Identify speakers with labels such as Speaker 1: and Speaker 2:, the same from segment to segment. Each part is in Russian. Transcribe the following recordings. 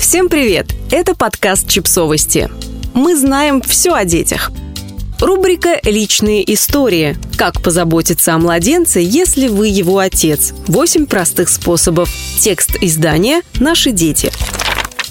Speaker 1: Всем привет! Это подкаст «Чипсовости». Мы знаем все о детях. Рубрика «Личные истории». Как позаботиться о младенце, если вы его отец? Восемь простых способов. Текст издания «Наши дети».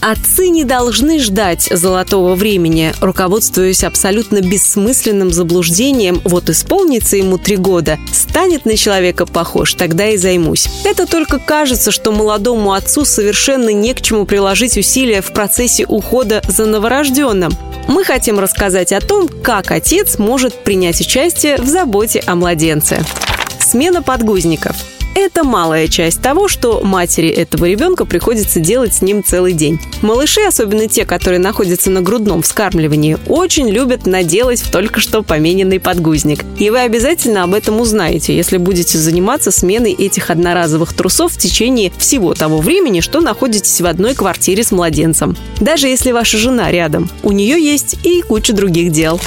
Speaker 1: Отцы не должны ждать золотого времени, руководствуясь абсолютно бессмысленным заблуждением «вот исполнится ему три года, станет на человека похож, тогда и займусь». Это только кажется, что молодому отцу совершенно не к чему приложить усилия в процессе ухода за новорожденным. Мы хотим рассказать о том, как отец может принять участие в заботе о младенце. Смена подгузников – это малая часть того, что матери этого ребенка приходится делать с ним целый день. Малыши, особенно те, которые находятся на грудном вскармливании, очень любят наделать в только что помененный подгузник. И вы обязательно об этом узнаете, если будете заниматься сменой этих одноразовых трусов в течение всего того времени, что находитесь в одной квартире с младенцем. Даже если ваша жена рядом, у нее есть и куча других дел.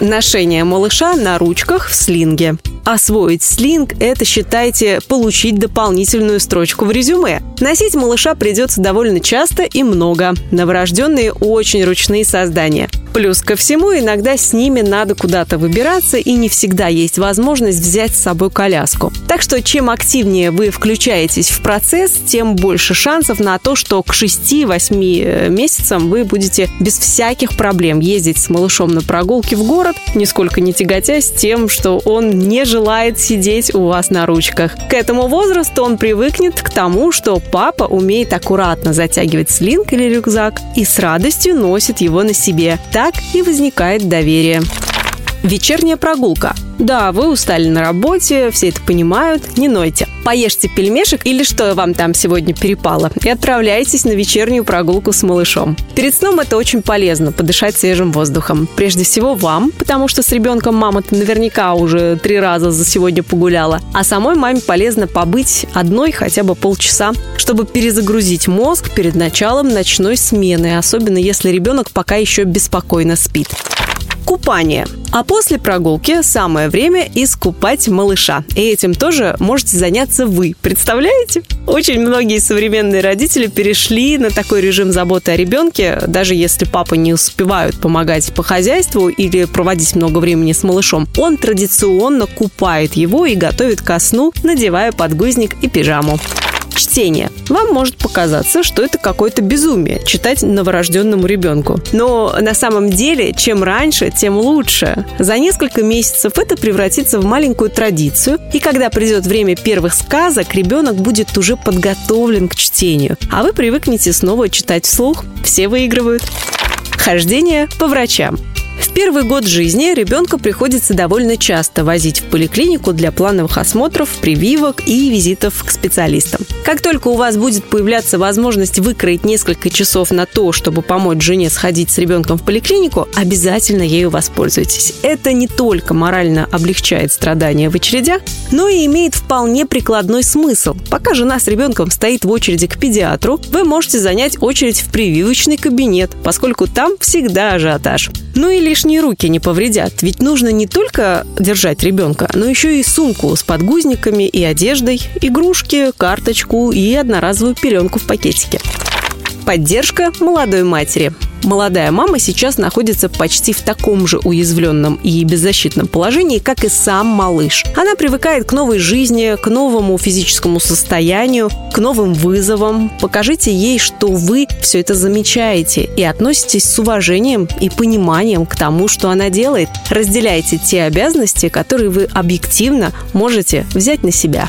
Speaker 1: Ношение малыша на ручках в слинге. Освоить слинг – это, считайте, получить дополнительную строчку в резюме. Носить малыша придется довольно часто и много. Новорожденные очень ручные создания. Плюс ко всему, иногда с ними надо куда-то выбираться, и не всегда есть возможность взять с собой коляску. Так что чем активнее вы включаетесь в процесс, тем больше шансов на то, что к 6-8 э, месяцам вы будете без всяких проблем ездить с малышом на прогулки в город, нисколько не тяготясь тем, что он не желает сидеть у вас на ручках. К этому возрасту он привыкнет к тому, что папа умеет аккуратно затягивать слинг или рюкзак и с радостью носит его на себе. Так и возникает доверие. Вечерняя прогулка. Да, вы устали на работе, все это понимают, не нойте. Поешьте пельмешек или что вам там сегодня перепало и отправляйтесь на вечернюю прогулку с малышом. Перед сном это очень полезно, подышать свежим воздухом. Прежде всего вам, потому что с ребенком мама-то наверняка уже три раза за сегодня погуляла. А самой маме полезно побыть одной хотя бы полчаса, чтобы перезагрузить мозг перед началом ночной смены, особенно если ребенок пока еще беспокойно спит купание. А после прогулки самое время искупать малыша. И этим тоже можете заняться вы. Представляете? Очень многие современные родители перешли на такой режим заботы о ребенке, даже если папа не успевают помогать по хозяйству или проводить много времени с малышом. Он традиционно купает его и готовит ко сну, надевая подгузник и пижаму чтение. Вам может показаться, что это какое-то безумие читать новорожденному ребенку. Но на самом деле, чем раньше, тем лучше. За несколько месяцев это превратится в маленькую традицию, и когда придет время первых сказок, ребенок будет уже подготовлен к чтению, а вы привыкнете снова читать вслух. Все выигрывают. Хождение по врачам. В первый год жизни ребенка приходится довольно часто возить в поликлинику для плановых осмотров, прививок и визитов к специалистам. Как только у вас будет появляться возможность выкроить несколько часов на то, чтобы помочь жене сходить с ребенком в поликлинику, обязательно ею воспользуйтесь. Это не только морально облегчает страдания в очередях, но и имеет вполне прикладной смысл. Пока жена с ребенком стоит в очереди к педиатру, вы можете занять очередь в прививочный кабинет, поскольку там всегда ажиотаж. Ну и лишние руки не повредят, ведь нужно не только держать ребенка, но еще и сумку с подгузниками и одеждой, игрушки, карточку и одноразовую пеленку в пакетике. Поддержка молодой матери. Молодая мама сейчас находится почти в таком же уязвленном и беззащитном положении, как и сам малыш. Она привыкает к новой жизни, к новому физическому состоянию, к новым вызовам. Покажите ей, что вы все это замечаете и относитесь с уважением и пониманием к тому, что она делает. Разделяйте те обязанности, которые вы объективно можете взять на себя.